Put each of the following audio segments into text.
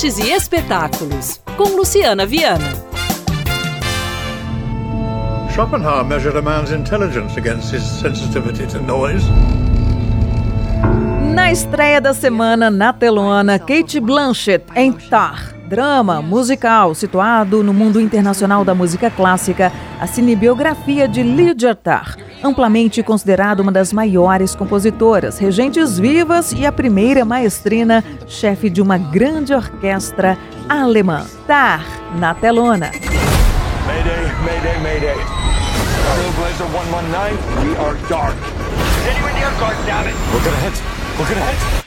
artes e espetáculos, com Luciana Viana. Schopenhauer measured a man's intelligence against his sensitivity to noise. Na estreia da semana na telona, Kate Blanchett em Tar, drama musical situado no mundo internacional da música clássica, a cinebiografia de Lydia Tarr, amplamente considerada uma das maiores compositoras, regentes vivas e a primeira maestrina, chefe de uma grande orquestra alemã. Tarr, na telona. Mayday, mayday, mayday. Trailblazer 119, we are dark. In your guard, damn it. We're gonna hit. We're gonna hit.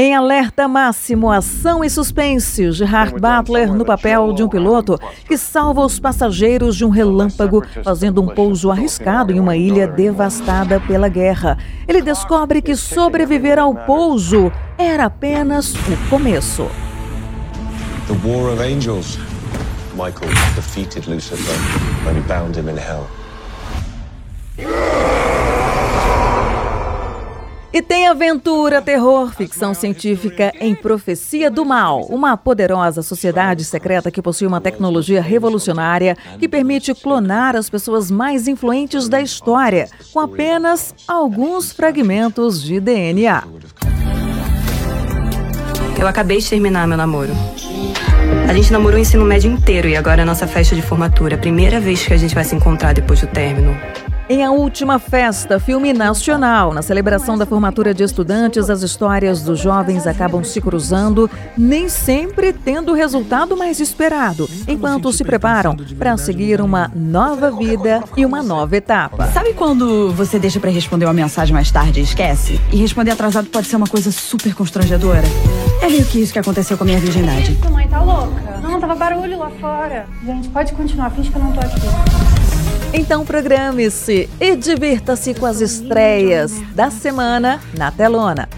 Em alerta máximo, ação e suspense, Gerard Butler no papel de um piloto que salva os passageiros de um relâmpago fazendo um pouso arriscado em uma ilha devastada pela guerra. Ele descobre que sobreviver ao pouso era apenas o começo. The War of Angels. Michael defeated Lucifer when he bound him in hell. E tem aventura, terror, ficção científica em Profecia do Mal, uma poderosa sociedade secreta que possui uma tecnologia revolucionária que permite clonar as pessoas mais influentes da história com apenas alguns fragmentos de DNA. Eu acabei de terminar meu namoro. A gente namorou o ensino médio inteiro e agora é a nossa festa de formatura. Primeira vez que a gente vai se encontrar depois do término. Em A Última Festa, filme nacional, na celebração da formatura de estudantes, as histórias dos jovens acabam se cruzando, nem sempre tendo o resultado mais esperado, enquanto se preparam para seguir uma nova vida e uma nova etapa. Sabe quando você deixa para responder uma mensagem mais tarde e esquece? E responder atrasado pode ser uma coisa super constrangedora? É meio que isso que aconteceu com a minha virgindade. Mãe tá louca? Não, tava barulho lá fora. Gente, pode continuar, finge que eu não tô aqui. Então programe-se e divirta-se com as estreias da semana na telona.